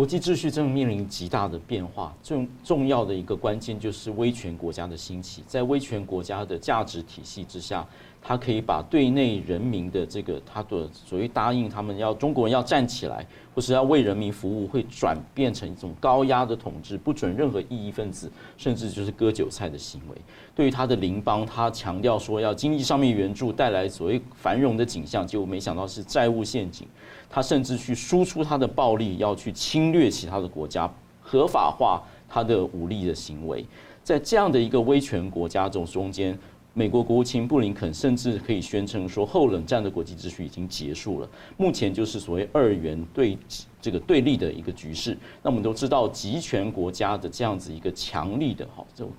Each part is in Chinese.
国际秩序正面临极大的变化，最重要的一个关键就是威权国家的兴起。在威权国家的价值体系之下，他可以把对内人民的这个他的所谓答应他们要中国人要站起来，或是要为人民服务，会转变成一种高压的统治，不准任何异议分子，甚至就是割韭菜的行为。对于他的邻邦，他强调说要经济上面援助，带来所谓繁荣的景象，结果没想到是债务陷阱。他甚至去输出他的暴力，要去侵略其他的国家，合法化他的武力的行为。在这样的一个威权国家中中间，美国国务卿布林肯甚至可以宣称说，后冷战的国际秩序已经结束了。目前就是所谓二元对这个对立的一个局势。那我们都知道，集权国家的这样子一个强力的哈，这种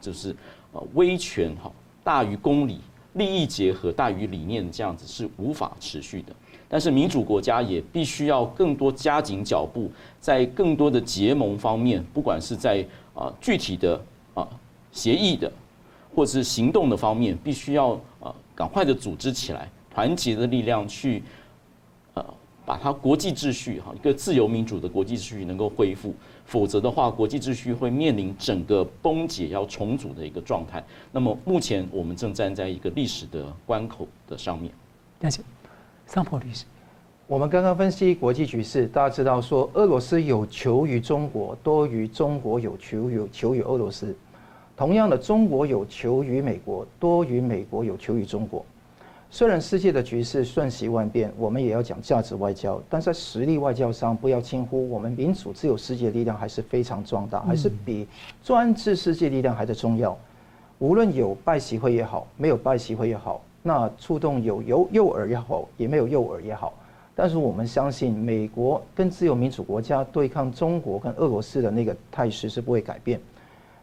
就是呃威权哈大于公理，利益结合大于理念这样子是无法持续的。但是民主国家也必须要更多加紧脚步，在更多的结盟方面，不管是在啊具体的啊协议的，或者是行动的方面，必须要呃赶快的组织起来，团结的力量去呃把它国际秩序哈一个自由民主的国际秩序能够恢复，否则的话，国际秩序会面临整个崩解要重组的一个状态。那么目前我们正站在一个历史的关口的上面。谢谢。桑普律师，我们刚刚分析国际局势，大家知道说俄罗斯有求于中国多于中国有求有求于俄罗斯，同样的，中国有求于美国多于美国有求于中国。虽然世界的局势瞬息万变，我们也要讲价值外交，但在实力外交上，不要轻忽我们民主自由世界力量还是非常壮大，还是比专制世界力量还是重要。无论有拜习会也好，没有拜习会也好。那触动有有诱饵也好，也没有诱饵也好，但是我们相信，美国跟自由民主国家对抗中国跟俄罗斯的那个态势是不会改变。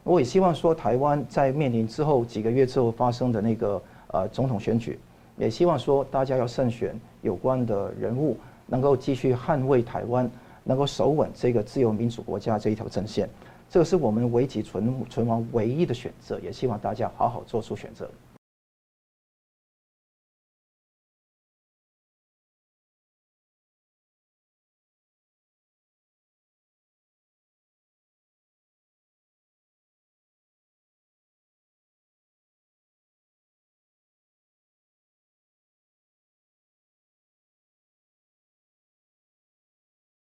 我也希望说，台湾在面临之后几个月之后发生的那个呃总统选举，也希望说大家要慎选有关的人物，能够继续捍卫台湾，能够守稳这个自由民主国家这一条阵线。这个是我们危急存存亡唯一的选择，也希望大家好好做出选择。